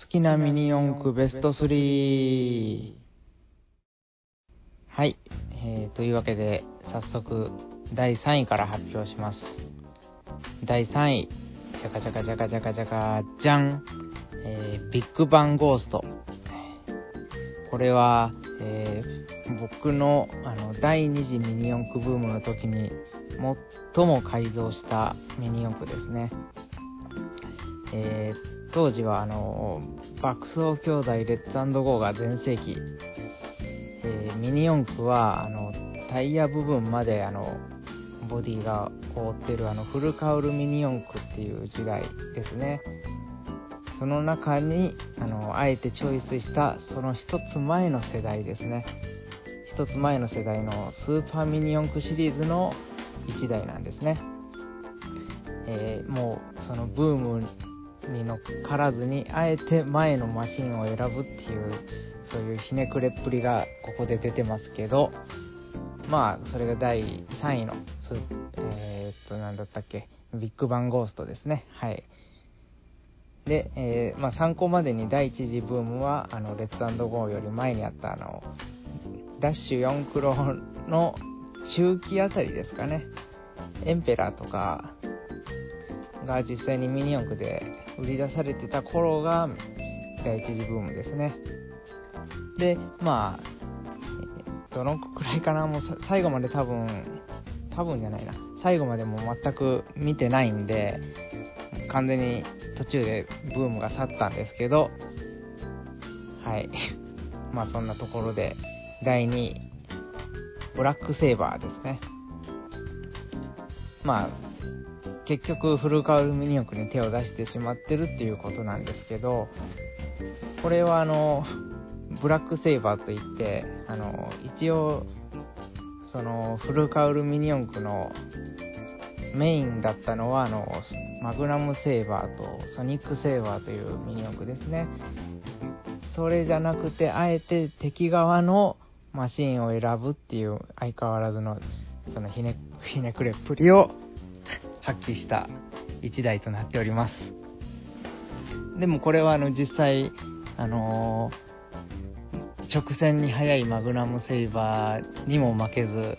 好きなミニ四駆ベスト3はい、えー、というわけで早速第3位から発表します。第3位。じゃかじゃかじゃかじゃかじゃかじゃん、えー、ビッグバンゴースト。これは、えー、僕のあの第2次ミニ四駆ブームの時に最も改造したミニ四駆ですね。えー、当時はあの爆走兄弟レッツゴーが全盛期、え、ミニ四駆はあのタイヤ部分まであのボディが覆ってるあのフルカウルミニ四駆っていう時代ですね。その中にあのあえてチョイスしたその一つ前の世代ですね。一つ前の世代のスーパーミニ四駆シリーズの1台なんですね、えー、もうそのブームに乗っからずにあえて前のマシンを選ぶっていうそういうひねくれっぷりがここで出てますけどまあそれが第3位のえー、っと何だったっけビッグバンゴーストですね。はい。で、えー、まあ、参考までに第1次ブームはあのレッツゴーより前にあったあのダッシュ4クロの中期あたりですかね。エンペラーとかが実際にミニ四駆で売り出されてた頃が第一次ブームですね。で、まあ、どのくらいかな、もう最後まで多分、多分じゃないな、最後までも全く見てないんで、完全に途中でブームが去ったんですけど、はい。まあそんなところで、第2位、ブラックセーバーですね。まあ、結局フルカウルミニ四駆に手を出してしまってるっていうことなんですけどこれはあのブラックセイバーといってあの一応そのフルカウルミニ四駆のメインだったのはあのマグナムセーバーとソニックセーバーというミニ四駆ですね。それじゃなくてあえて敵側のマシンを選ぶっていう相変わらずのそのひねひねくれっぷりを発揮した1台となっております。でもこれはあの実際、あのー、直線に速いマグナムセイバーにも負けず、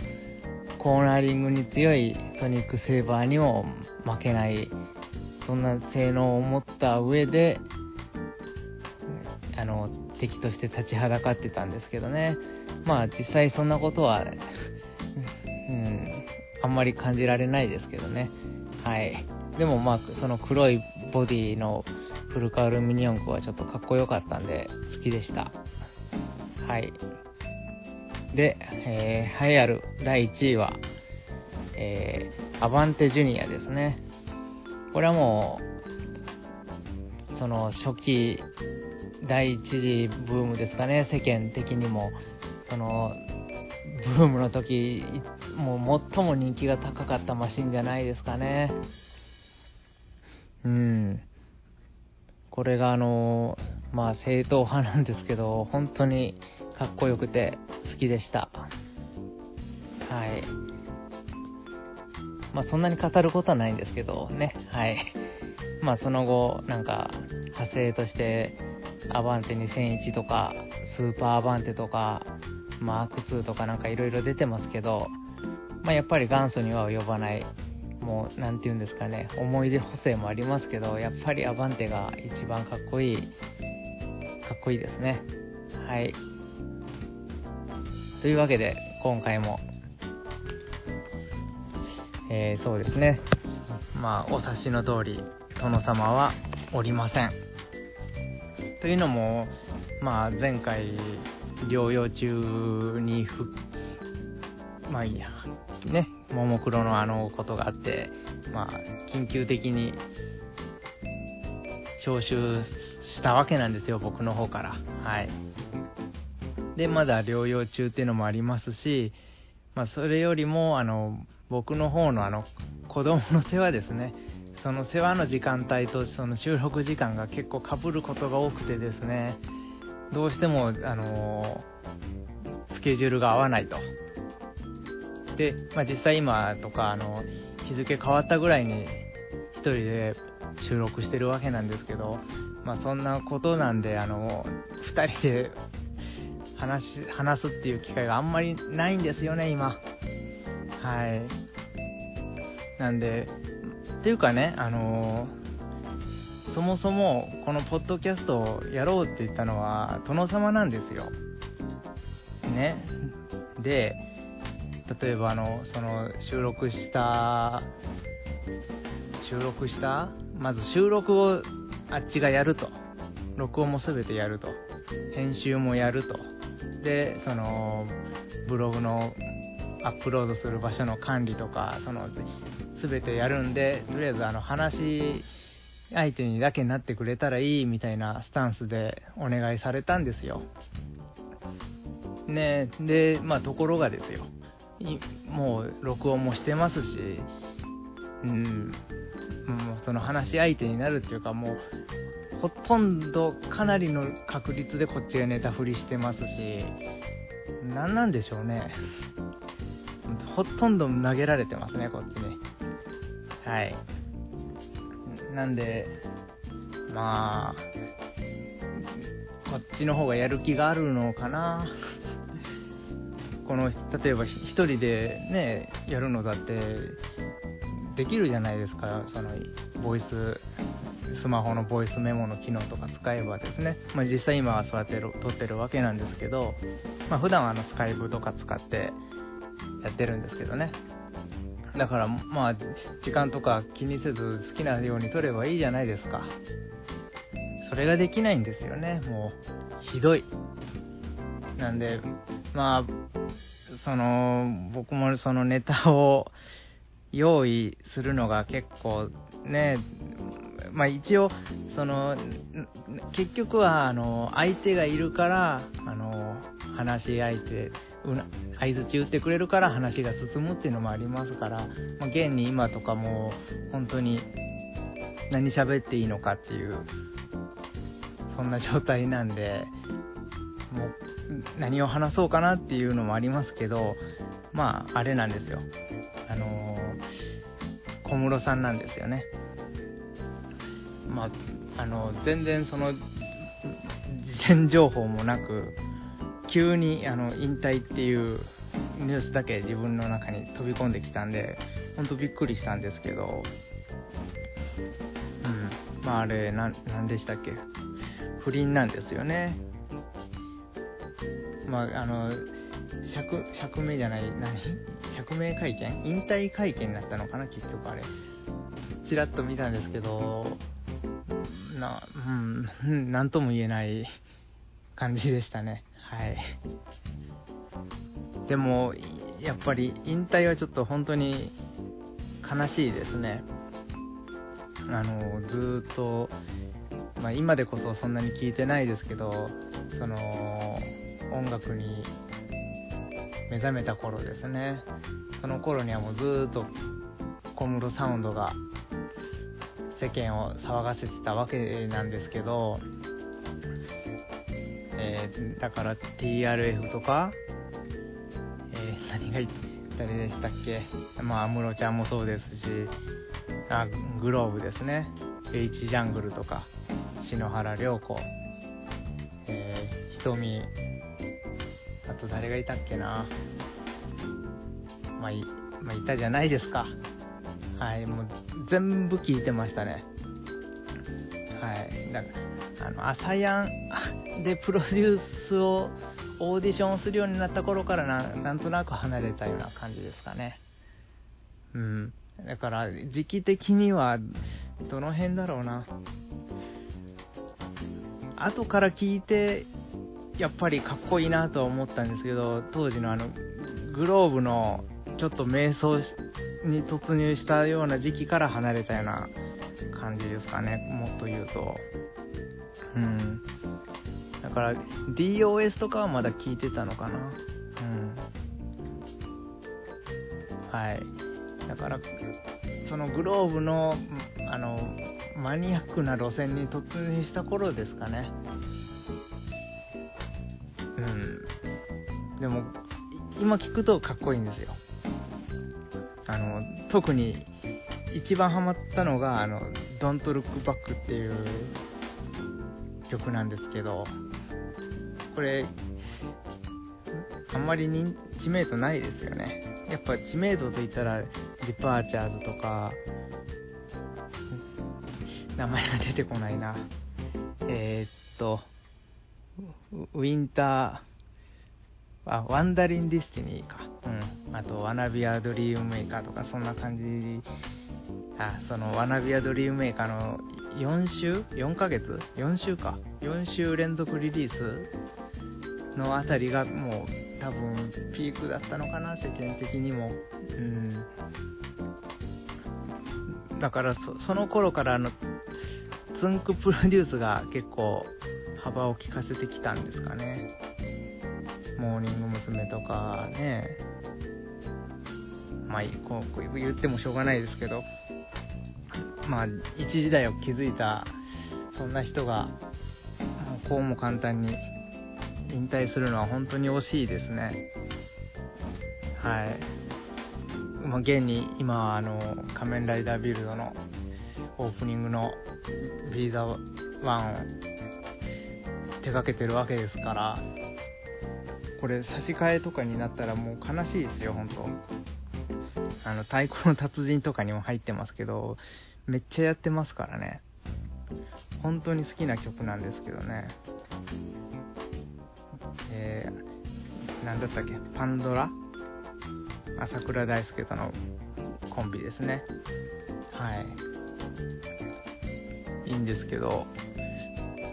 コーナーリングに強いソニックセイバーにも負けない、そんな性能を持った上で、あの、敵として立ちはだかってたんですけどね。まあ実際そんなことは、うん、あんまり感じられないですけどね。はい。でもまあ、その黒いボディのフルカウルミニ四駆はちょっとかっこよかったんで好きでした。はい。で、えー、栄えある第1位は、えー、アバンテジュニアですね。これはもう、その初期第1次ブームですかね、世間的にも。その、ブームの時、もう最も人気が高かったマシンじゃないですかね。うん。これがあの、まあ正統派なんですけど、本当にかっこよくて好きでした。はい。まあそんなに語ることはないんですけどね。はい。まあその後、なんか派生として、アバンテ2001とか、スーパーアバンテとか、マーク2とかなんかいろいろ出てますけど、まあ、やっぱり元祖には及ばない、もう、なんて言うんですかね、思い出補正もありますけど、やっぱりアバンテが一番かっこいい、かっこいいですね。はい。というわけで、今回も、えー、そうですね。まあ、お察しの通り、殿様はおりません。というのも、まあ、前回、療養中にふ、まあいいや、ね、ももクロのあのことがあって、まあ、緊急的に招集したわけなんですよ、僕の方から。はい。で、まだ療養中っていうのもありますし、まあ、それよりも、あの、僕の方のあの、子供の世話ですね。その世話の時間帯とその収録時間が結構かぶることが多くてですね、どうしても、あのスケジュールが合わないと。で、まあ、実際今とか、あの、日付変わったぐらいに一人で収録してるわけなんですけど、まあそんなことなんで、あの、二人で話、話すっていう機会があんまりないんですよね、今。はい。なんで、っていうかね、あのそもそもこのポッドキャストをやろうって言ったのは殿様なんですよ。ね。で、例えばあの、その収録した、収録したまず収録をあっちがやると。録音も全てやると。編集もやると。で、その、ブログのアップロードする場所の管理とか、その、全てやるんで、とりあえずあの話相手にだけになってくれたらいいみたいなスタンスでお願いされたんですよ。ねで、まあところがですよ。もう録音もしてますし、うん、もうその話し相手になるっていうかもう、ほとんどかなりの確率でこっちがネタ振りしてますし、何なんでしょうね。ほとんど投げられてますね、こっちに。はい。なんで、まあ、こっちの方がやる気があるのかな。この、例えば一人でね、やるのだって、できるじゃないですか、その、ボイス、スマホのボイスメモの機能とか使えばですね、まあ、実際今はそうやって撮ってるわけなんですけど、まあ、普段はあのスカイプとか使ってやってるんですけどね。だからまあ、時間とか気にせず好きなように撮ればいいじゃないですか。それができないんですよね、もう。ひどい。なんで、まあ、その、僕もそのネタを用意するのが結構ね、まあ一応、その、結局は、あの、相手がいるから、あの、話し相手、相づち打ってくれるから話が進むっていうのもありますから、まあ、現に今とかも、本当に、何喋っていいのかっていう、そんな状態なんで、もう、何を話そうかなっていうのもありますけど、まあ、あれなんですよ。あのー、小室さんなんですよね。まあ、あの、全然その、事前情報もなく、急にあの引退っていうニュースだけ自分の中に飛び込んできたんで、ほんとびっくりしたんですけど、うん。まああれ、な、なんでしたっけ？不倫なんですよね。まああの、釈、釈明じゃない、何？釈明会見？引退会見になったのかな結局あれ。ちらっと見たんですけど、な、うん、なんとも言えない感じでしたね。はい。でも、やっぱり引退はちょっと本当に悲しいですね。あの、ずっと、まあ、今でこそそんなに聞いてないですけど、その、音楽に目覚めた頃ですね。その頃にはもうずっと小室サウンドが世間を騒がせてたわけなんですけど、えー、だから TRF とか、えー、何が誰でしたっけ？まあ、安室ちゃんもそうですし、あ、グローブですね。H ジャングルとか、篠原涼子、えー、瞳、あと誰がいたっけな？まあ、い、まあ、いたじゃないですか。はい、もう全部聞いてましたね。はい。だから、あの、朝やんでプロデュースを、オーディションをするようになった頃からな、なんとなく離れたような感じですかね。うん。だから、時期的には、どの辺だろうな。後から聞いて、やっぱりかっこいいなとは思ったんですけど、当時のあの、グローブのちょっと瞑想に突入したような時期から離れたような感じですかね、もっと言うと。うん。だから、DOS とかはまだ聞いてたのかな。うん。はい。だから、そのグローブの、あの、マニアックな路線に突入した頃ですかね。うん。でも、今聞くとかっこいいんですよ。あの、特に一番ハマったのが、あの、Don't Look Back っていう曲なんですけど、これ、あんまり認知名度ないですよね。やっぱ知名度といったら、ディパーチャーズとか、名前が出てこないな。えー、っと、 Winter、あ、 Wanderin' Destiny か。うん。あと、 Wanna Be A Dreammaker とか、そんな感じ。あ、その、 Wanna Be A Dreammaker の4週 ?4 ヶ月 ?4 週か。4週連続リリースのあたりがもう多分ピークだったのかな、世間的にも。うん。だからそ、その頃からあの、つんくプロデュースが結構幅を利かせてきたんですかね。モーニング娘。とかね。まあ、こう言ってもしょうがないですけど、まあ、一時代を築いた、そんな人が、こうも簡単に引退するのは本当に惜しいですね。はい。まあ、現に今あの、仮面ライダービルドのオープニングのビーザ1を手掛けてるわけですから、これ差し替えとかになったらもう悲しいですよ、本当あの、太鼓の達人とかにも入ってますけど、めっちゃやってますからね。本当に好きな曲なんですけどね。えー、なんだったっけ、パンドラ？朝倉大輔とのコンビですね。はい。いいんですけど、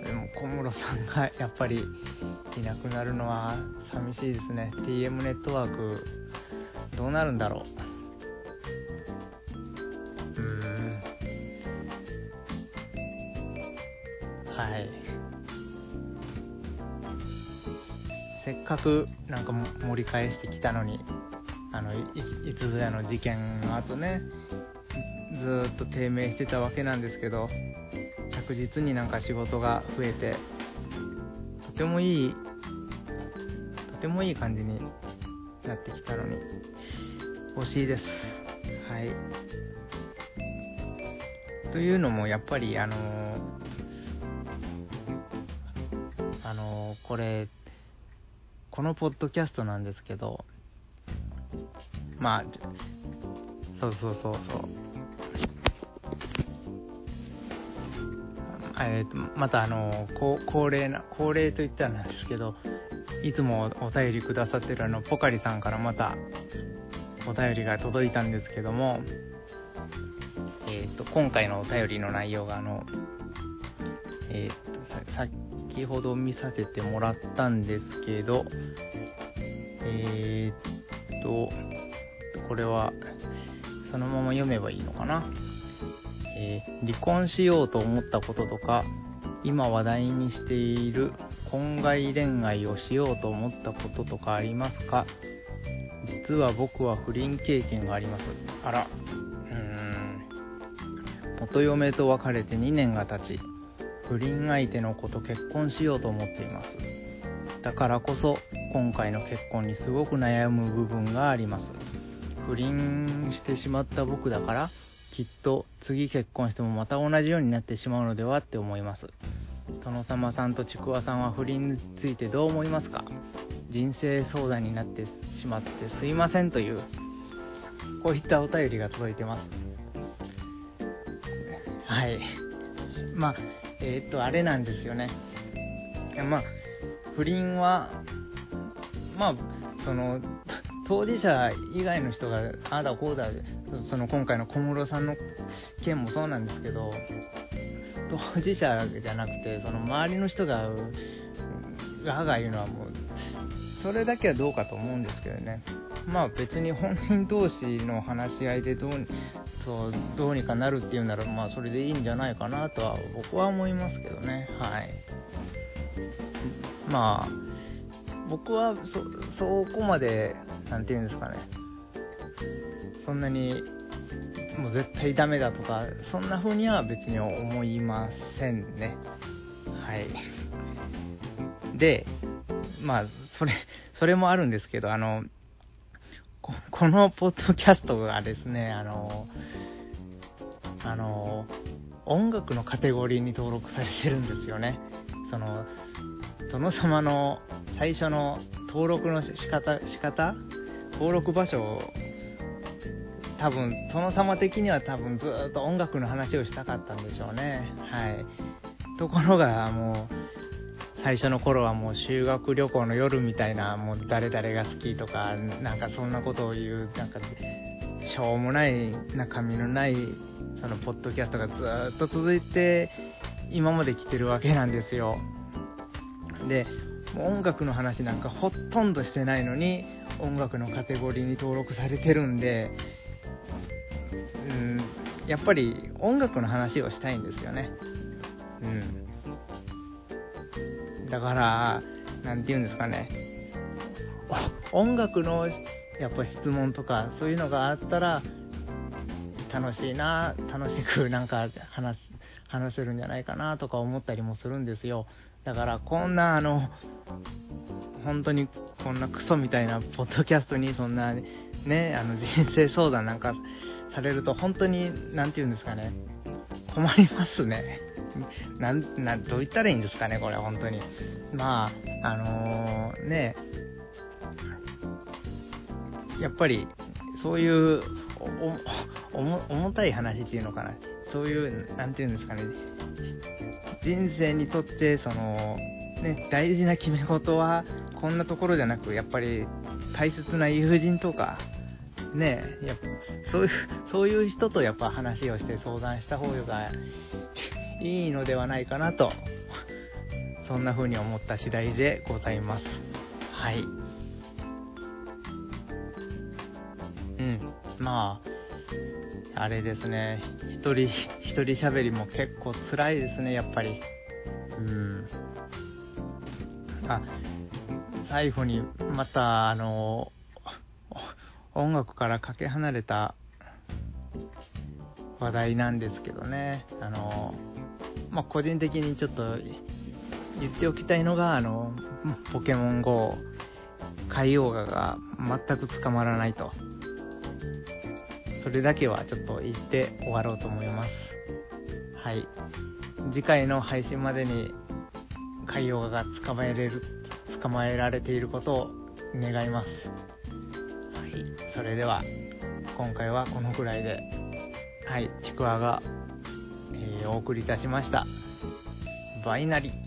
でも小室さんが やっぱりいなくなるのは寂しいですね。TM ネットワーク、どうなるんだろう。かくなんか盛り返してきたのに、あの、いいつぞやの事件の後ね、ずっと低迷してたわけなんですけど、着実になんか仕事が増えて、とてもいい、とてもいい感じになってきたのに、惜しいです。はい。というのも、やっぱり、あのー、あのー、これ、このポッドキャストなんですけど、まあ、そうそうそうそう。えーと、またあの恒例な恒例といったらなんですけどいつもお便りくださってるあのポカリさんからまたお便りが届いたんですけども、えーと、今回のお便りの内容があの、えーと、さっき先ほど見させてもらったんですけどえー、っとこれはそのまま読めばいいのかな？えー、離婚しようと思ったこととか今話題にしている婚外恋愛をしようと思ったこととかありますか？実は僕は不倫経験があります。あら。うーん。元嫁と別れて2年が経ち不倫相手の子と結婚しようと思っています。だからこそ今回の結婚にすごく悩む部分があります。不倫してしまった僕だからきっと次結婚してもまた同じようになってしまうのではって思います。殿様さんとちくわさんは不倫についてどう思いますか？人生相談になってしまってすいませんというこういったお便りが届いてます。はい。まあえー、っとあれなんですよね。まあ不倫はまあその当事者以外の人がああだこうだその今回の小室さんの件もそうなんですけど当事者じゃなくてその周りの人ががが言うのはもうそれだけはどうかと思うんですけどね。まあ別に本人同士の話し合いでどうそうどうにかなるっていうならまあそれでいいんじゃないかなとは僕は思いますけどねはいまあ僕はそそこまで何て言うんですかね、そんなに、もう絶対ダメだとか、そんな風には別に思いませんね。はい。で、まあ、それ、それもあるんですけど、あの、このポッドキャストがですね、あの、あの、音楽のカテゴリーに登録されてるんですよね。その、殿様の最初の登録の仕方、仕方？登録場所を、多分、殿様的には多分ずっと音楽の話をしたかったんでしょうね。はい。ところが、もう、最初の頃はもう修学旅行の夜みたいな、もう誰々が好きとか、なんかそんなことを言う、なんか、しょうもない中身のない、そのポッドキャストがずっと続いて、今まで来てるわけなんですよ。で、音楽の話なんかほとんどしてないのに、音楽のカテゴリーに登録されてるんで、うん、やっぱり音楽の話をしたいんですよね。うん。だから、なんて言うんですかね。音楽のやっぱ質問とかそういうのがあったら楽しいな楽しくなんか話話せるんじゃないかなとか思ったりもするんですよ。だからこんなあの本当にこんなクソみたいなポッドキャストにそんなねあの人生相談なんかされると本当に何て言うんですかね。困りますね。なんどう言ったらいいんですかねこれ本当に。まああのー、ねやっぱりそういう重たい話っていうのかな。そういう何て言うんですかね。人生にとってそのね大事な決め事はこんなところじゃなくやっぱり大切な友人とかねやっぱそういうそういう人とやっぱ話をして相談した方がいいのではないかなとそんな風に思った次第でございます。はい。うんまあ、あれですね、一人、一人喋りも結構辛いですね、やっぱり。うん。あ、最後に、また、あの、音楽からかけ離れた話題なんですけどね、あの、まあ、個人的にちょっと言っておきたいのが、あの、ポケモン GO、海洋画が全く捕まらないと。それだけはちょっと言って終わろうと思います。はい。次回の配信までに海洋が捕まえれる、捕まえられていることを願います。はい。それでは、今回はこのくらいで、はい、ちくわが、えー、お送りいたしました。バイナリ。